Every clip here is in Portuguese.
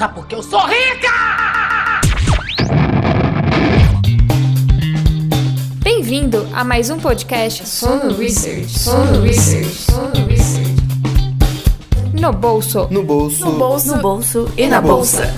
Sabe por que eu sou rica? Bem-vindo a mais um podcast Sono Research. Sono Research. Sono Research. No bolso. No bolso. No bolso. No bolso e na bolsa.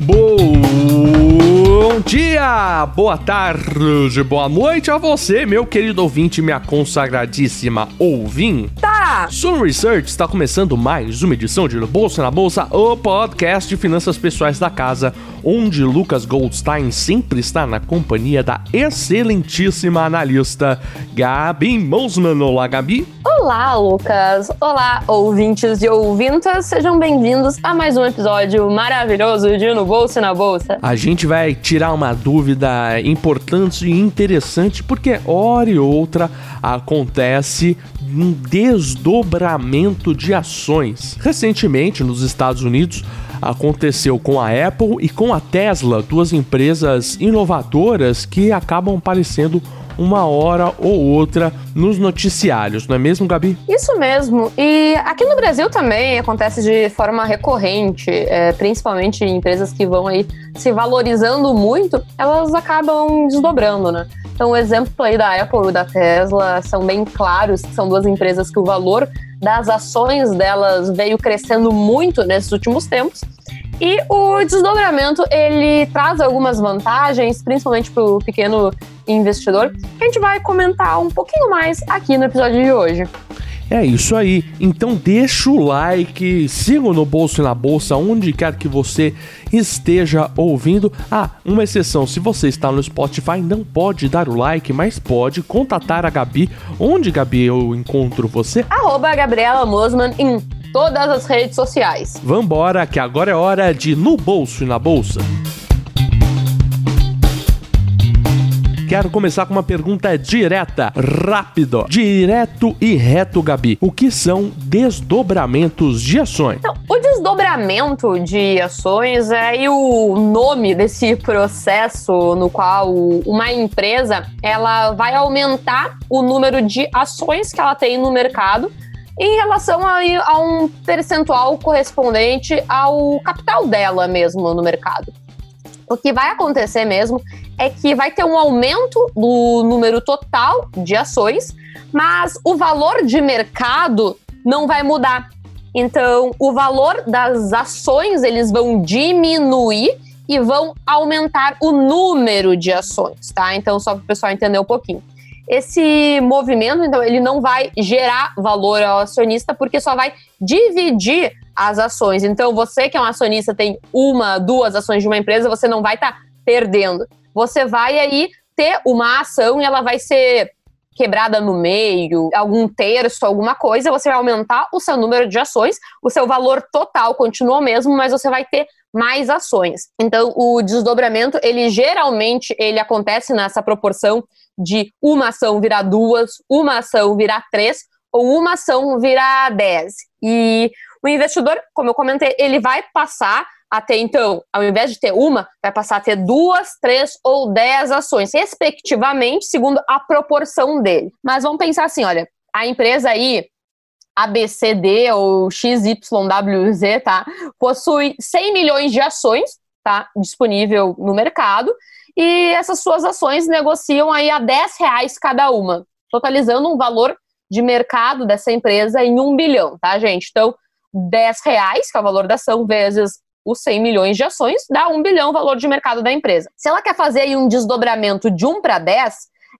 Bom dia, boa tarde, boa noite a você, meu querido ouvinte, minha consagradíssima ouvinta. Sun Research está começando mais uma edição de No Bolsa na Bolsa, o podcast de finanças pessoais da casa, onde Lucas Goldstein sempre está na companhia da excelentíssima analista Gabi Mosman. Olá, Gabi. Olá, Lucas. Olá, ouvintes e ouvintas. Sejam bem-vindos a mais um episódio maravilhoso de No Bolsa na Bolsa. A gente vai tirar uma dúvida importante e interessante, porque hora e outra acontece um desdobramento de ações. Recentemente, nos Estados Unidos, aconteceu com a Apple e com a Tesla, duas empresas inovadoras que acabam aparecendo uma hora ou outra nos noticiários, não é mesmo, Gabi? Isso mesmo. E aqui no Brasil também acontece de forma recorrente, é, principalmente em empresas que vão aí se valorizando muito, elas acabam desdobrando, né? Então, o exemplo aí da Apple e da Tesla são bem claros, são duas empresas que o valor das ações delas veio crescendo muito nesses últimos tempos. E o desdobramento, ele traz algumas vantagens, principalmente para o pequeno investidor, que a gente vai comentar um pouquinho mais aqui no episódio de hoje. É isso aí. Então deixa o like, siga no bolso e na bolsa, onde quer que você esteja ouvindo. Ah, uma exceção: se você está no Spotify, não pode dar o like, mas pode contatar a Gabi. Onde, Gabi, eu encontro você? Arroba Gabriela Mosman em todas as redes sociais. Vambora, que agora é hora de No Bolso e na Bolsa. Quero começar com uma pergunta direta, rápido, direto e reto, Gabi. O que são desdobramentos de ações? Então, o desdobramento de ações é o nome desse processo no qual uma empresa ela vai aumentar o número de ações que ela tem no mercado em relação a, a um percentual correspondente ao capital dela mesmo no mercado. O que vai acontecer mesmo é que vai ter um aumento do número total de ações, mas o valor de mercado não vai mudar. Então, o valor das ações eles vão diminuir e vão aumentar o número de ações, tá? Então, só para o pessoal entender um pouquinho. Esse movimento, então, ele não vai gerar valor ao acionista porque só vai dividir as ações. Então, você que é um acionista tem uma, duas ações de uma empresa, você não vai estar tá perdendo você vai aí ter uma ação e ela vai ser quebrada no meio, algum terço, alguma coisa, você vai aumentar o seu número de ações, o seu valor total continua o mesmo, mas você vai ter mais ações. Então, o desdobramento, ele geralmente ele acontece nessa proporção de uma ação virar duas, uma ação virar três ou uma ação virar dez. E o investidor, como eu comentei, ele vai passar a ter, então, ao invés de ter uma, vai passar a ter duas, três ou dez ações, respectivamente, segundo a proporção dele. Mas vamos pensar assim: olha, a empresa aí, ABCD ou XYWZ, tá? Possui 100 milhões de ações, tá? Disponível no mercado. E essas suas ações negociam aí a 10 reais cada uma, totalizando um valor de mercado dessa empresa em um bilhão, tá, gente? Então, 10 reais, que é o valor da ação, vezes os 100 milhões de ações, dá 1 bilhão o valor de mercado da empresa. Se ela quer fazer aí um desdobramento de 1 para 10,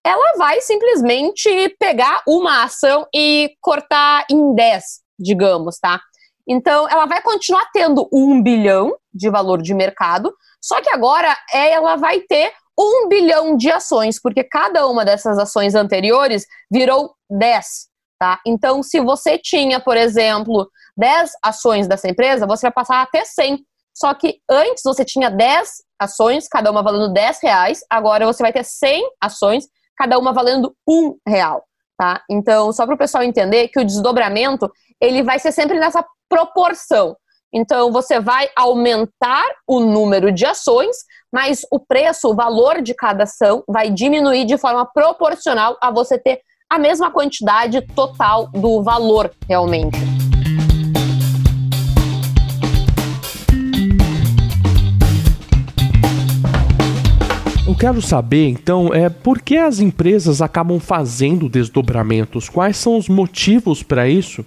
ela vai simplesmente pegar uma ação e cortar em 10, digamos, tá? Então, ela vai continuar tendo 1 bilhão de valor de mercado, só que agora ela vai ter 1 bilhão de ações, porque cada uma dessas ações anteriores virou 10, tá? Então, se você tinha, por exemplo, 10 ações dessa empresa, você vai passar a ter 100, só que antes você tinha 10 ações, cada uma valendo 10 reais. Agora você vai ter 100 ações, cada uma valendo 1 real. Tá? Então, só para o pessoal entender que o desdobramento ele vai ser sempre nessa proporção. Então, você vai aumentar o número de ações, mas o preço, o valor de cada ação vai diminuir de forma proporcional a você ter a mesma quantidade total do valor realmente. Eu quero saber, então, é por que as empresas acabam fazendo desdobramentos? Quais são os motivos para isso?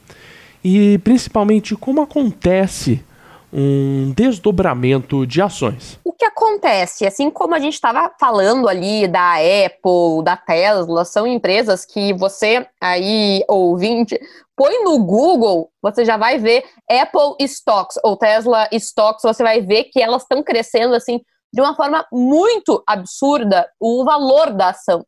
E principalmente como acontece um desdobramento de ações. O que acontece, assim como a gente estava falando ali da Apple, da Tesla, são empresas que você aí, ouvinte, põe no Google, você já vai ver Apple Stocks ou Tesla Stocks, você vai ver que elas estão crescendo assim de uma forma muito absurda o valor da ação.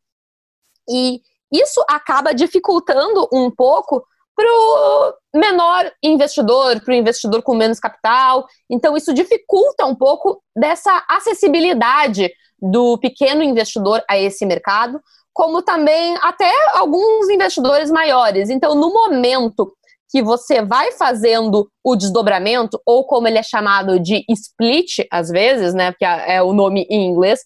E isso acaba dificultando um pouco para o menor investidor, para o investidor com menos capital. Então, isso dificulta um pouco dessa acessibilidade do pequeno investidor a esse mercado, como também até alguns investidores maiores. Então, no momento que você vai fazendo o desdobramento, ou como ele é chamado de split, às vezes, né, porque é o nome em inglês,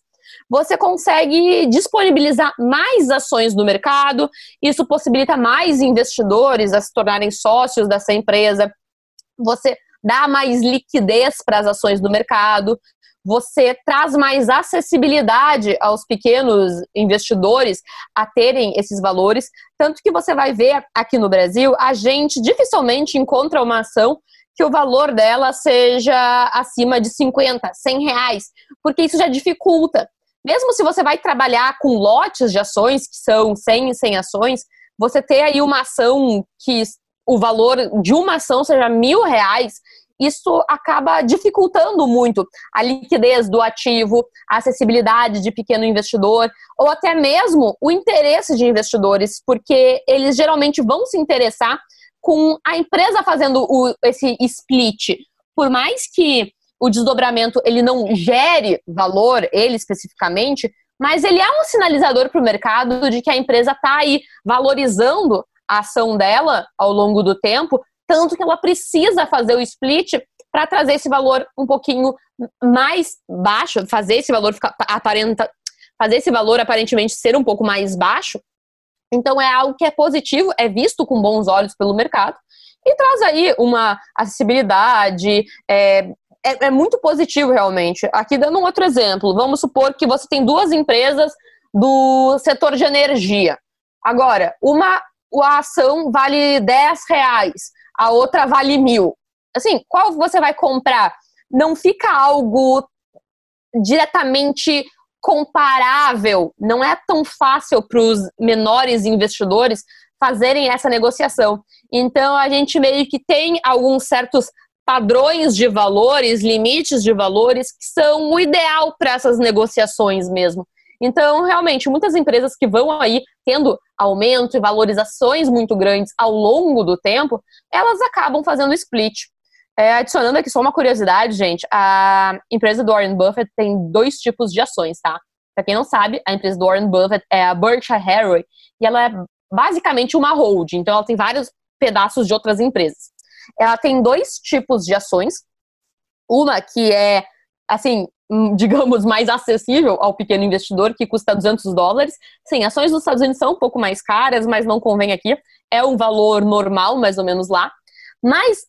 você consegue disponibilizar mais ações no mercado, isso possibilita mais investidores a se tornarem sócios dessa empresa, você dá mais liquidez para as ações do mercado, você traz mais acessibilidade aos pequenos investidores a terem esses valores. Tanto que você vai ver aqui no Brasil, a gente dificilmente encontra uma ação que o valor dela seja acima de 50, 100 reais, porque isso já dificulta. Mesmo se você vai trabalhar com lotes de ações, que são 100 e 100 ações, você ter aí uma ação que o valor de uma ação seja mil reais, isso acaba dificultando muito a liquidez do ativo, a acessibilidade de pequeno investidor, ou até mesmo o interesse de investidores, porque eles geralmente vão se interessar com a empresa fazendo o, esse split. Por mais que o desdobramento ele não gere valor, ele especificamente, mas ele é um sinalizador para o mercado de que a empresa está aí valorizando a ação dela ao longo do tempo, tanto que ela precisa fazer o split para trazer esse valor um pouquinho mais baixo, fazer esse valor ficar aparenta, fazer esse valor aparentemente ser um pouco mais baixo. Então é algo que é positivo, é visto com bons olhos pelo mercado e traz aí uma acessibilidade, é, é, é, muito positivo realmente. Aqui dando um outro exemplo, vamos supor que você tem duas empresas do setor de energia. Agora, uma a ação vale 10 reais, a outra vale mil. Assim, qual você vai comprar? Não fica algo diretamente comparável, não é tão fácil para os menores investidores fazerem essa negociação. Então, a gente meio que tem alguns certos padrões de valores, limites de valores, que são o ideal para essas negociações mesmo. Então, realmente, muitas empresas que vão aí tendo aumento e valorizações muito grandes ao longo do tempo, elas acabam fazendo split. É, adicionando aqui só uma curiosidade, gente, a empresa do Warren Buffett tem dois tipos de ações, tá? Para quem não sabe, a empresa do Warren Buffett é a Berkshire Hathaway e ela é basicamente uma holding, então ela tem vários pedaços de outras empresas ela tem dois tipos de ações. Uma que é, assim, hum, digamos, mais acessível ao pequeno investidor, que custa 200 dólares. Sim, ações dos Estados Unidos são um pouco mais caras, mas não convém aqui. É um valor normal, mais ou menos lá. Mas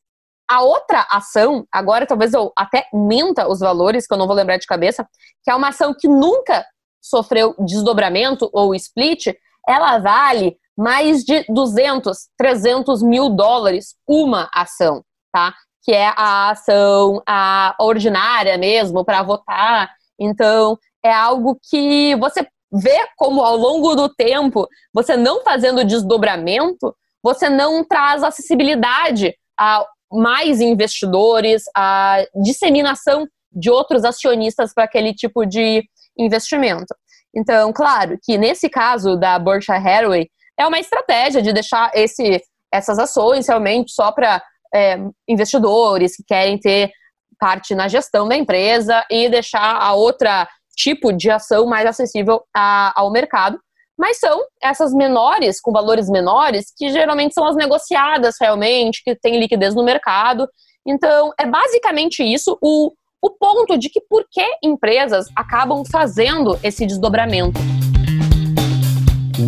a outra ação, agora talvez eu até minta os valores, que eu não vou lembrar de cabeça, que é uma ação que nunca sofreu desdobramento ou split, ela vale mais de 200, 300 mil dólares uma ação, tá? Que é a ação a ordinária mesmo para votar. Então, é algo que você vê como ao longo do tempo, você não fazendo desdobramento, você não traz acessibilidade a mais investidores, a disseminação de outros acionistas para aquele tipo de investimento. Então, claro que nesse caso da Berkshire Hathaway, é uma estratégia de deixar esse, essas ações realmente só para é, investidores que querem ter parte na gestão da empresa e deixar a outra tipo de ação mais acessível a, ao mercado. Mas são essas menores, com valores menores, que geralmente são as negociadas realmente, que tem liquidez no mercado. Então, é basicamente isso o, o ponto de que por que empresas acabam fazendo esse desdobramento.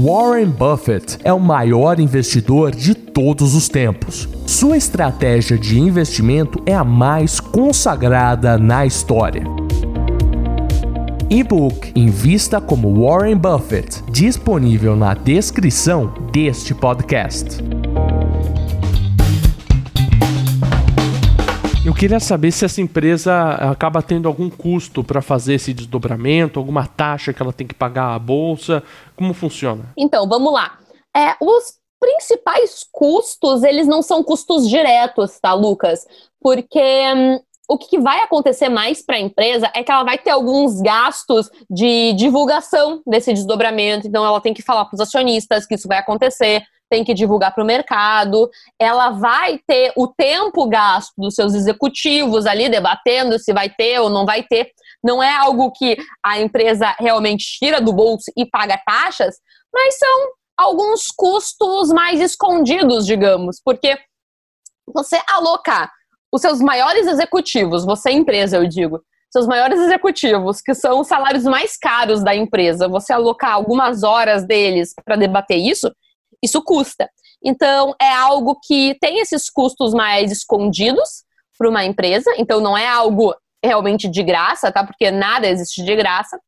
Warren Buffett é o maior investidor de todos os tempos. Sua estratégia de investimento é a mais consagrada na história. e-book Invista como Warren Buffett, disponível na descrição deste podcast. Eu queria saber se essa empresa acaba tendo algum custo para fazer esse desdobramento, alguma taxa que ela tem que pagar à bolsa, como funciona? Então, vamos lá. É, os principais custos, eles não são custos diretos, tá, Lucas? Porque hum, o que vai acontecer mais para a empresa é que ela vai ter alguns gastos de divulgação desse desdobramento, então ela tem que falar para os acionistas que isso vai acontecer, tem que divulgar para o mercado, ela vai ter o tempo gasto dos seus executivos ali debatendo se vai ter ou não vai ter. Não é algo que a empresa realmente tira do bolso e paga taxas, mas são alguns custos mais escondidos, digamos, porque você alocar os seus maiores executivos, você empresa, eu digo, seus maiores executivos, que são os salários mais caros da empresa, você alocar algumas horas deles para debater isso, isso custa. Então, é algo que tem esses custos mais escondidos para uma empresa, então não é algo realmente de graça, tá? Porque nada existe de graça,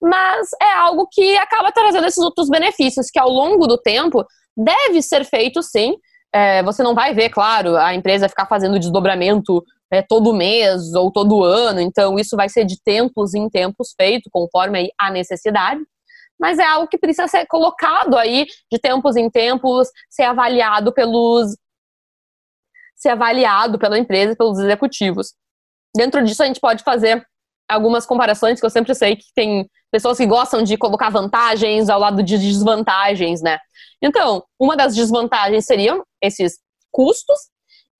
mas é algo que acaba trazendo esses outros benefícios que ao longo do tempo deve ser feito sim. É, você não vai ver, claro, a empresa ficar fazendo desdobramento é, todo mês ou todo ano, então isso vai ser de tempos em tempos feito, conforme a necessidade mas é algo que precisa ser colocado aí de tempos em tempos, ser avaliado pelos ser avaliado pela empresa, pelos executivos. Dentro disso a gente pode fazer algumas comparações que eu sempre sei que tem pessoas que gostam de colocar vantagens ao lado de desvantagens, né? Então, uma das desvantagens seriam esses custos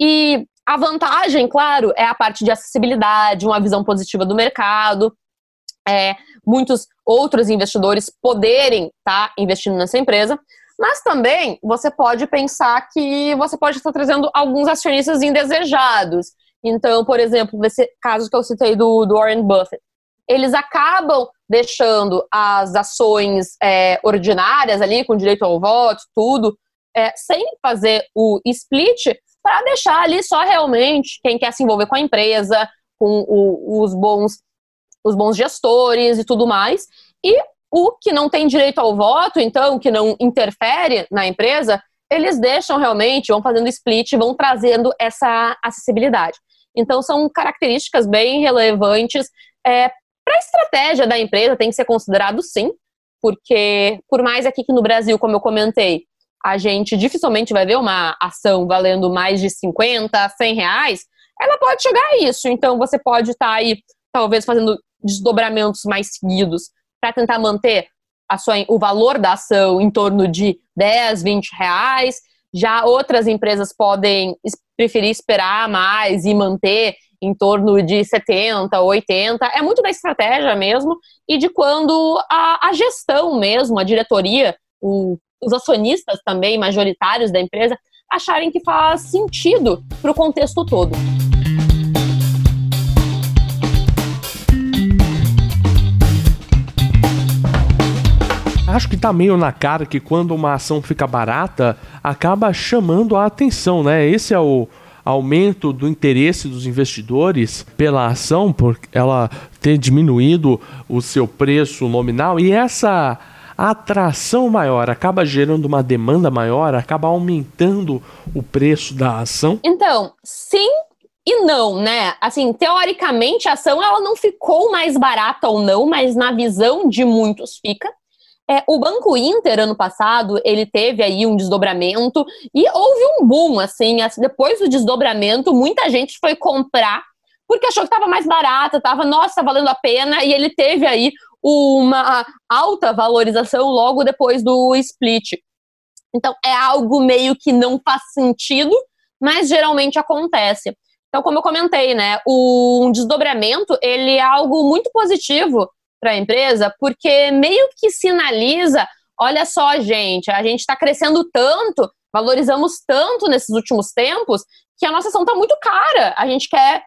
e a vantagem, claro, é a parte de acessibilidade, uma visão positiva do mercado, é, muitos outros investidores poderem estar tá investindo nessa empresa, mas também você pode pensar que você pode estar trazendo alguns acionistas indesejados. Então, por exemplo, nesse caso que eu citei do, do Warren Buffett, eles acabam deixando as ações é, ordinárias ali, com direito ao voto, tudo, é, sem fazer o split, para deixar ali só realmente quem quer se envolver com a empresa, com o, os bons os bons gestores e tudo mais. E o que não tem direito ao voto, então, que não interfere na empresa, eles deixam realmente, vão fazendo split, vão trazendo essa acessibilidade. Então, são características bem relevantes é, para a estratégia da empresa, tem que ser considerado sim, porque por mais aqui que no Brasil, como eu comentei, a gente dificilmente vai ver uma ação valendo mais de 50, 100 reais, ela pode chegar a isso. Então, você pode estar tá aí, talvez, fazendo desdobramentos mais seguidos para tentar manter sua, o valor da ação em torno de 10, 20 reais. Já outras empresas podem preferir esperar mais e manter em torno de 70, 80. É muito da estratégia mesmo e de quando a, a gestão mesmo, a diretoria, o, os acionistas também majoritários da empresa acharem que faz sentido para o contexto todo. Acho que tá meio na cara que quando uma ação fica barata, acaba chamando a atenção, né? Esse é o aumento do interesse dos investidores pela ação, por ela ter diminuído o seu preço nominal e essa atração maior acaba gerando uma demanda maior, acaba aumentando o preço da ação? Então, sim e não, né? Assim, teoricamente a ação ela não ficou mais barata ou não, mas na visão de muitos fica. É, o Banco Inter, ano passado, ele teve aí um desdobramento e houve um boom, assim, depois do desdobramento, muita gente foi comprar porque achou que estava mais barata, estava, nossa, valendo a pena, e ele teve aí uma alta valorização logo depois do split. Então, é algo meio que não faz sentido, mas geralmente acontece. Então, como eu comentei, né, o um desdobramento, ele é algo muito positivo para a empresa, porque meio que sinaliza: olha só, gente, a gente está crescendo tanto, valorizamos tanto nesses últimos tempos, que a nossa ação está muito cara. A gente quer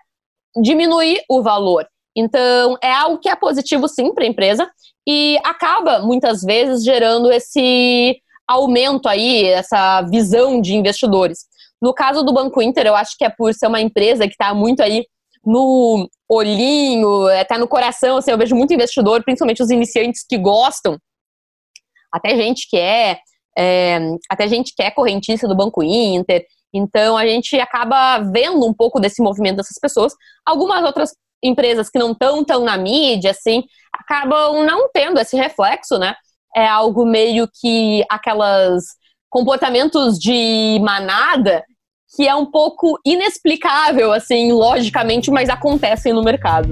diminuir o valor. Então, é algo que é positivo sim para a empresa e acaba muitas vezes gerando esse aumento aí, essa visão de investidores. No caso do Banco Inter, eu acho que é por ser uma empresa que está muito aí no olhinho, até no coração. Assim, eu vejo muito investidor, principalmente os iniciantes que gostam, até gente que é, é até gente que é correntista do Banco Inter. Então a gente acaba vendo um pouco desse movimento dessas pessoas. Algumas outras empresas que não estão tão na mídia, assim, acabam não tendo esse reflexo, né? É algo meio que aquelas comportamentos de manada que é um pouco inexplicável, assim, logicamente, mas acontecem no mercado.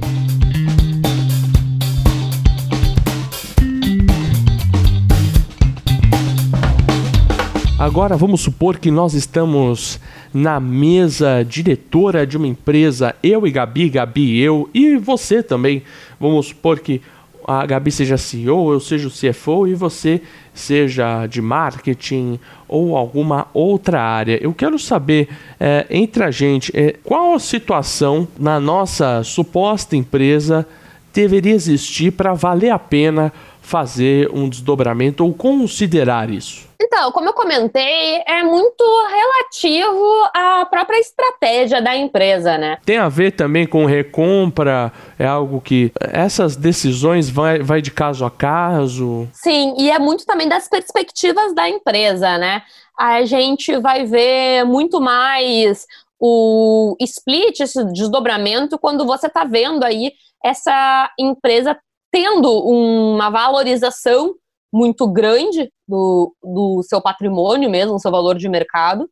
Agora vamos supor que nós estamos na mesa diretora de uma empresa, eu e Gabi, Gabi e eu, e você também. Vamos supor que a Gabi seja CEO, eu seja o CFO e você seja de marketing ou alguma outra área. Eu quero saber é, entre a gente é, qual a situação na nossa suposta empresa deveria existir para valer a pena fazer um desdobramento ou considerar isso? Então, como eu comentei, é muito relativo à própria estratégia da empresa, né? Tem a ver também com recompra, é algo que essas decisões vai, vai de caso a caso? Sim, e é muito também das perspectivas da empresa, né? A gente vai ver muito mais o split, esse desdobramento, quando você está vendo aí essa empresa tendo uma valorização muito grande do, do seu patrimônio mesmo, seu valor de mercado.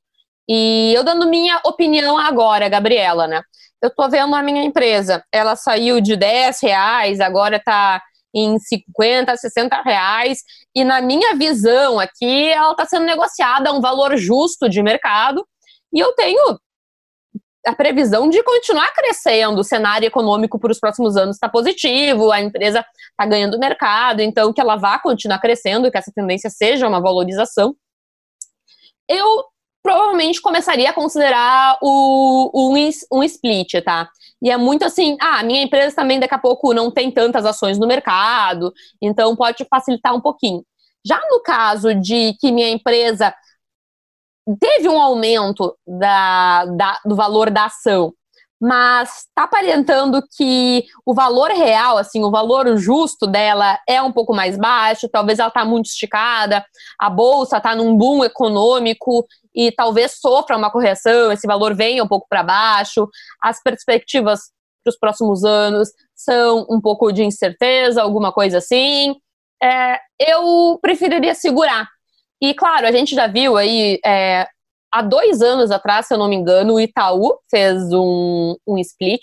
E eu dando minha opinião agora, Gabriela, né? Eu tô vendo a minha empresa, ela saiu de 10 reais, agora tá em 50, 60 reais, e na minha visão aqui, ela está sendo negociada a um valor justo de mercado, e eu tenho a previsão de continuar crescendo, o cenário econômico para os próximos anos está positivo, a empresa está ganhando mercado, então que ela vá continuar crescendo, que essa tendência seja uma valorização. Eu provavelmente começaria a considerar o, um, um split, tá? E é muito assim, ah, minha empresa também daqui a pouco não tem tantas ações no mercado, então pode facilitar um pouquinho. Já no caso de que minha empresa teve um aumento da, da, do valor da ação, mas está aparentando que o valor real, assim, o valor justo dela é um pouco mais baixo, talvez ela está muito esticada, a bolsa está num boom econômico e talvez sofra uma correção, esse valor venha um pouco para baixo, as perspectivas para os próximos anos são um pouco de incerteza, alguma coisa assim. É, eu preferiria segurar, e, claro, a gente já viu aí, é, há dois anos atrás, se eu não me engano, o Itaú fez um, um split.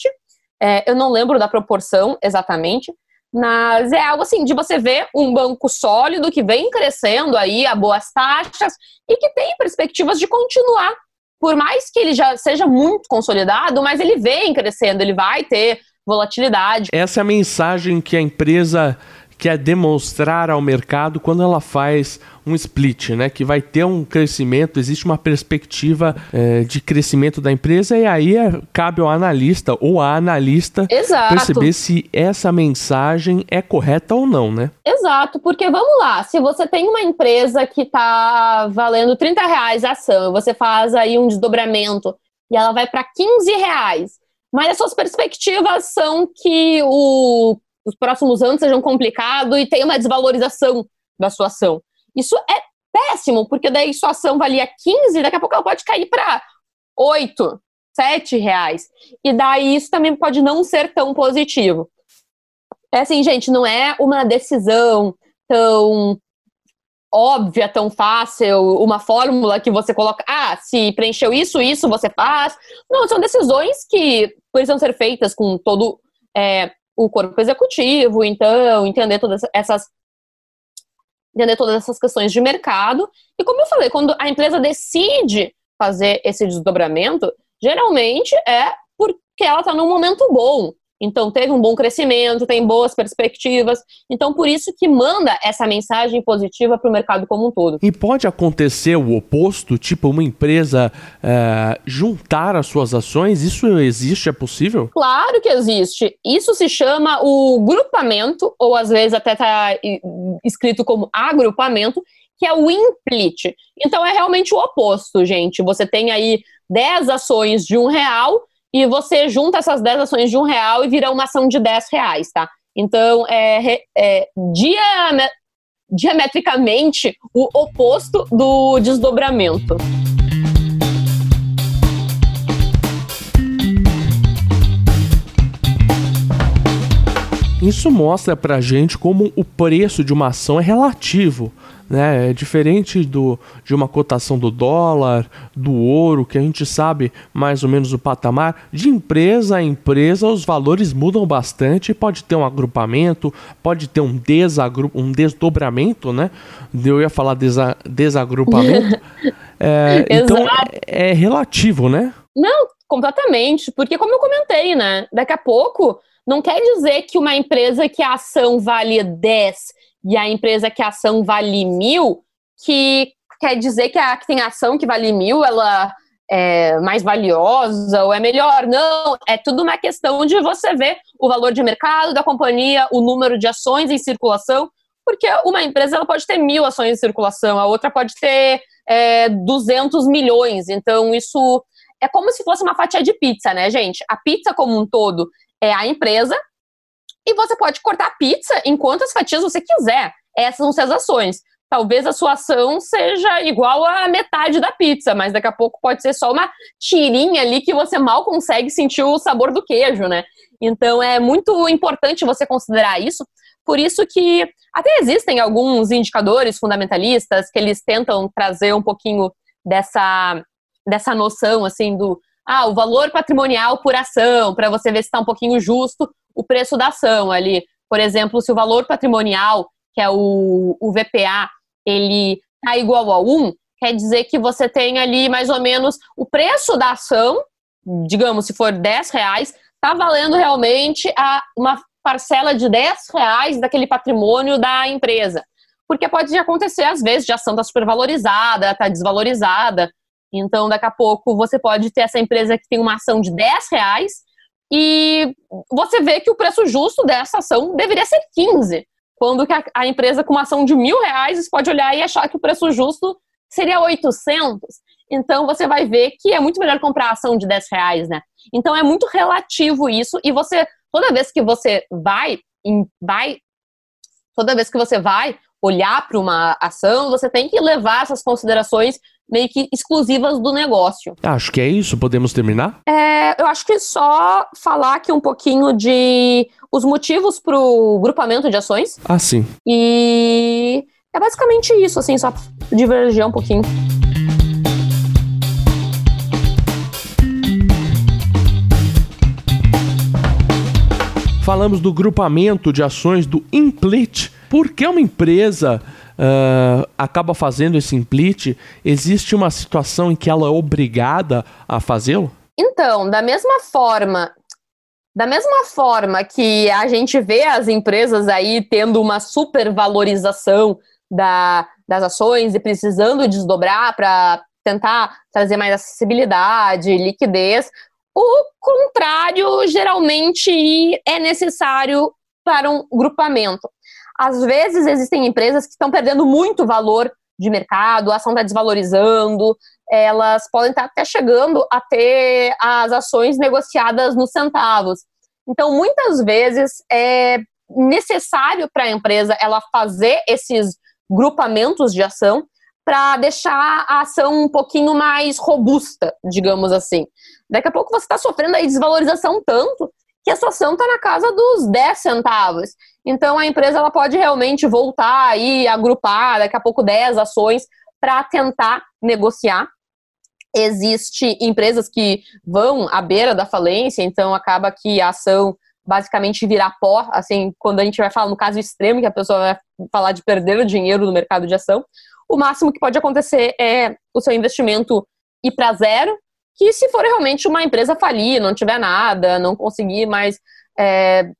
É, eu não lembro da proporção exatamente, mas é algo assim de você ver um banco sólido que vem crescendo aí a boas taxas e que tem perspectivas de continuar. Por mais que ele já seja muito consolidado, mas ele vem crescendo, ele vai ter volatilidade. Essa é a mensagem que a empresa quer demonstrar ao mercado quando ela faz um split, né? Que vai ter um crescimento, existe uma perspectiva é, de crescimento da empresa e aí é, cabe ao analista ou a analista Exato. perceber se essa mensagem é correta ou não, né? Exato, porque vamos lá, se você tem uma empresa que está valendo 30 reais a ação, você faz aí um desdobramento e ela vai para 15 reais, mas as suas perspectivas são que o, os próximos anos sejam complicados e tenha uma desvalorização da sua ação. Isso é péssimo, porque daí sua ação valia 15, daqui a pouco ela pode cair para 8, 7 reais. E daí isso também pode não ser tão positivo. É assim, gente, não é uma decisão tão óbvia, tão fácil, uma fórmula que você coloca, ah, se preencheu isso, isso você faz. Não, são decisões que precisam ser feitas com todo é, o corpo executivo, então, entender todas essas entender todas essas questões de mercado. E como eu falei, quando a empresa decide fazer esse desdobramento, geralmente é porque ela está num momento bom. Então, teve um bom crescimento, tem boas perspectivas. Então, por isso que manda essa mensagem positiva para o mercado como um todo. E pode acontecer o oposto, tipo uma empresa é, juntar as suas ações? Isso existe? É possível? Claro que existe. Isso se chama o grupamento, ou às vezes até está escrito como agrupamento, que é o implit. Então, é realmente o oposto, gente. Você tem aí 10 ações de um real e você junta essas 10 ações de um real e vira uma ação de 10 reais, tá? Então, é, é dia, diametricamente o oposto do desdobramento. Isso mostra pra gente como o preço de uma ação é relativo. Né? É diferente do, de uma cotação do dólar, do ouro, que a gente sabe mais ou menos o patamar. De empresa a empresa, os valores mudam bastante. Pode ter um agrupamento, pode ter um, desagru um desdobramento, né? Eu ia falar desa desagrupamento. é, então é, é relativo, né? Não, completamente. Porque, como eu comentei, né? Daqui a pouco não quer dizer que uma empresa que a ação vale 10 e a empresa que a ação vale mil, que quer dizer que a que tem ação que vale mil, ela é mais valiosa ou é melhor. Não, é tudo uma questão de você ver o valor de mercado da companhia, o número de ações em circulação, porque uma empresa ela pode ter mil ações em circulação, a outra pode ter é, 200 milhões. Então, isso é como se fosse uma fatia de pizza, né, gente? A pizza como um todo, é a empresa e você pode cortar pizza em quantas fatias você quiser. Essas são suas ações. Talvez a sua ação seja igual a metade da pizza, mas daqui a pouco pode ser só uma tirinha ali que você mal consegue sentir o sabor do queijo, né? Então é muito importante você considerar isso. Por isso que até existem alguns indicadores fundamentalistas que eles tentam trazer um pouquinho dessa, dessa noção assim do ah, o valor patrimonial por ação, para você ver se está um pouquinho justo o preço da ação ali. Por exemplo, se o valor patrimonial, que é o, o VPA, ele está igual a 1, quer dizer que você tem ali mais ou menos o preço da ação, digamos, se for 10 reais, está valendo realmente a, uma parcela de 10 reais daquele patrimônio da empresa. Porque pode acontecer, às vezes, de ação está supervalorizada, está desvalorizada, então, daqui a pouco, você pode ter essa empresa que tem uma ação de 10 reais e você vê que o preço justo dessa ação deveria ser 15. Quando que a, empresa com uma ação de mil reais você pode olhar e achar que o preço justo seria 800. Então, você vai ver que é muito melhor comprar a ação de 10 reais, né? Então, é muito relativo isso e você, toda vez que você vai, vai toda vez que você vai olhar para uma ação, você tem que levar essas considerações meio que exclusivas do negócio. Acho que é isso. Podemos terminar? É, eu acho que só falar aqui um pouquinho de os motivos para o grupamento de ações. Ah, sim. E é basicamente isso, assim, só divergir um pouquinho. Falamos do grupamento de ações do Implit. Por que uma empresa uh, acaba fazendo esse implit, existe uma situação em que ela é obrigada a fazê-lo? Então, da mesma forma, da mesma forma que a gente vê as empresas aí tendo uma supervalorização da, das ações e precisando desdobrar para tentar trazer mais acessibilidade, liquidez, o contrário geralmente é necessário para um grupamento. Às vezes existem empresas que estão perdendo muito valor de mercado, a ação está desvalorizando, elas podem estar tá até chegando a ter as ações negociadas nos centavos. Então, muitas vezes é necessário para a empresa ela fazer esses grupamentos de ação para deixar a ação um pouquinho mais robusta, digamos assim. Daqui a pouco você está sofrendo aí desvalorização tanto que a sua ação está na casa dos 10 centavos. Então a empresa ela pode realmente voltar e agrupar daqui a pouco 10 ações para tentar negociar. Existe empresas que vão à beira da falência, então acaba que a ação basicamente virar pó, assim, quando a gente vai falar no caso extremo, que a pessoa vai falar de perder o dinheiro no mercado de ação, o máximo que pode acontecer é o seu investimento ir para zero, que se for realmente uma empresa falir, não tiver nada, não conseguir mais é,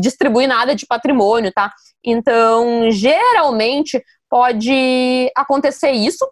distribuir nada de patrimônio, tá? Então, geralmente pode acontecer isso.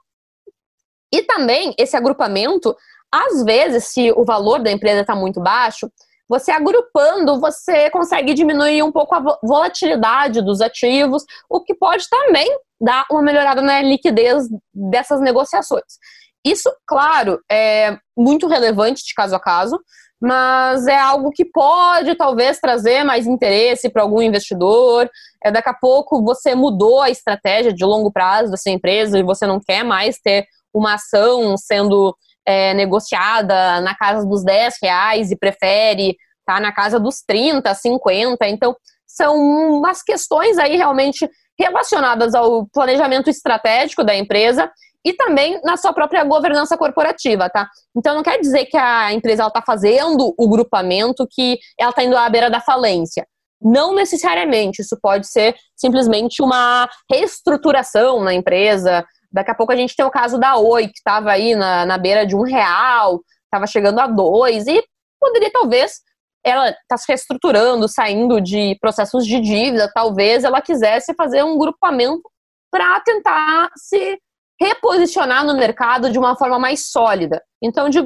E também esse agrupamento, às vezes, se o valor da empresa está muito baixo, você agrupando, você consegue diminuir um pouco a volatilidade dos ativos, o que pode também dar uma melhorada na liquidez dessas negociações. Isso, claro, é muito relevante de caso a caso. mas é algo que pode talvez trazer mais interesse para algum investidor. É, daqui a pouco você mudou a estratégia de longo prazo dessa empresa e você não quer mais ter uma ação sendo é, negociada na casa dos 10 reais e prefere estar tá na casa dos 30, 50. Então, são umas questões aí realmente relacionadas ao planejamento estratégico da empresa e também na sua própria governança corporativa, tá? Então não quer dizer que a empresa está fazendo o grupamento que ela está indo à beira da falência. Não necessariamente, isso pode ser simplesmente uma reestruturação na empresa. Daqui a pouco a gente tem o caso da Oi, que estava aí na, na beira de um real, estava chegando a dois, e poderia talvez ela está se reestruturando, saindo de processos de dívida, talvez ela quisesse fazer um grupamento para tentar se reposicionar no mercado de uma forma mais sólida. Então, de,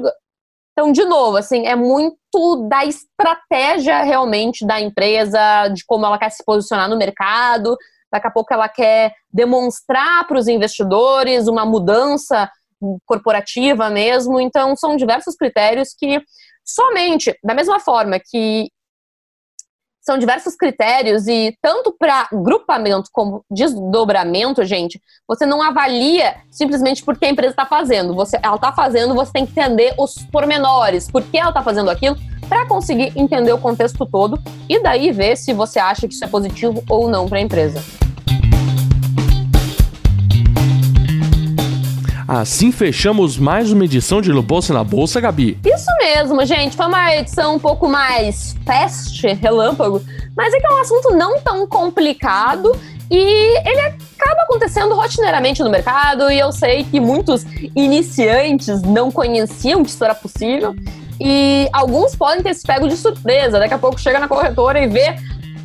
então, de novo, assim, é muito da estratégia realmente da empresa, de como ela quer se posicionar no mercado. Daqui a pouco ela quer demonstrar para os investidores uma mudança corporativa mesmo. Então, são diversos critérios que somente, da mesma forma que são diversos critérios e tanto para grupamento como desdobramento, gente, você não avalia simplesmente porque a empresa está fazendo. Você, ela está fazendo, você tem que entender os pormenores, por que ela está fazendo aquilo, para conseguir entender o contexto todo e daí ver se você acha que isso é positivo ou não para a empresa. Assim fechamos mais uma edição de Bolsa na Bolsa, Gabi. Isso mesmo, gente. Foi uma edição um pouco mais fast, relâmpago, mas é que é um assunto não tão complicado e ele acaba acontecendo rotineiramente no mercado e eu sei que muitos iniciantes não conheciam que isso era possível e alguns podem ter se pego de surpresa. Daqui a pouco chega na corretora e vê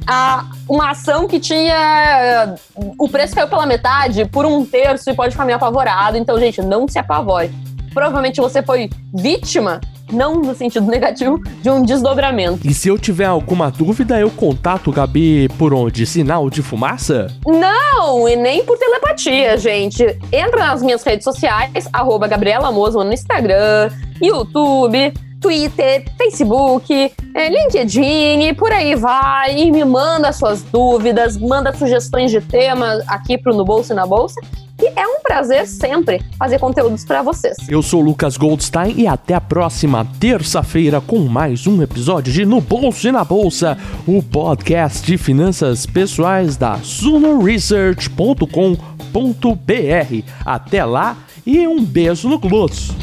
a, uma ação que tinha. O preço caiu pela metade, por um terço, e pode ficar meio apavorado. Então, gente, não se apavore. Provavelmente você foi vítima não no sentido negativo, de um desdobramento. E se eu tiver alguma dúvida, eu contato o Gabi por onde? Sinal de fumaça? Não, e nem por telepatia, gente. Entra nas minhas redes sociais, arroba Gabriela Mosman no Instagram, YouTube, Twitter, Facebook, é, LinkedIn, por aí vai. E me manda suas dúvidas, manda sugestões de temas aqui pro No Bolsa e na Bolsa. E é um prazer sempre fazer conteúdos para vocês. Eu sou Lucas Goldstein e até a próxima terça-feira com mais um episódio de No Bolso e na Bolsa, o podcast de finanças pessoais da sunoresearch.com.br. Até lá e um beijo no glosso.